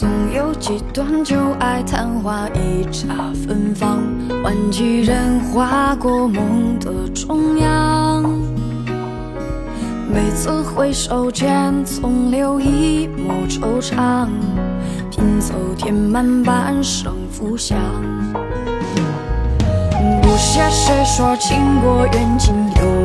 总有几段旧爱昙花一刹芬芳，换几人划过梦的中央。每次回首间，总留一抹惆怅，拼凑填满半生浮想。不屑谁说情过缘尽有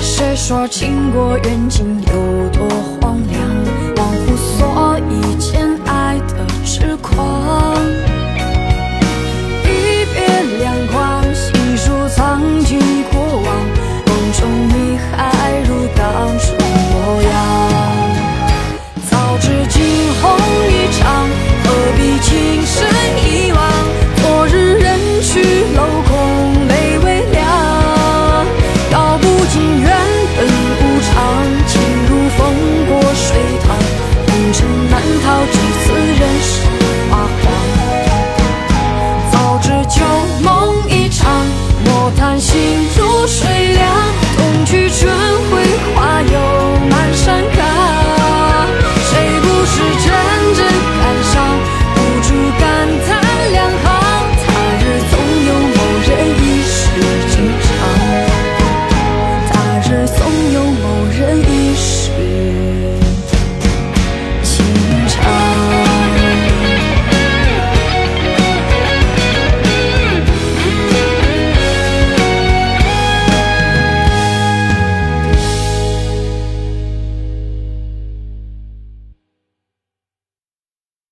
谁说情过缘尽有多荒凉？忘乎所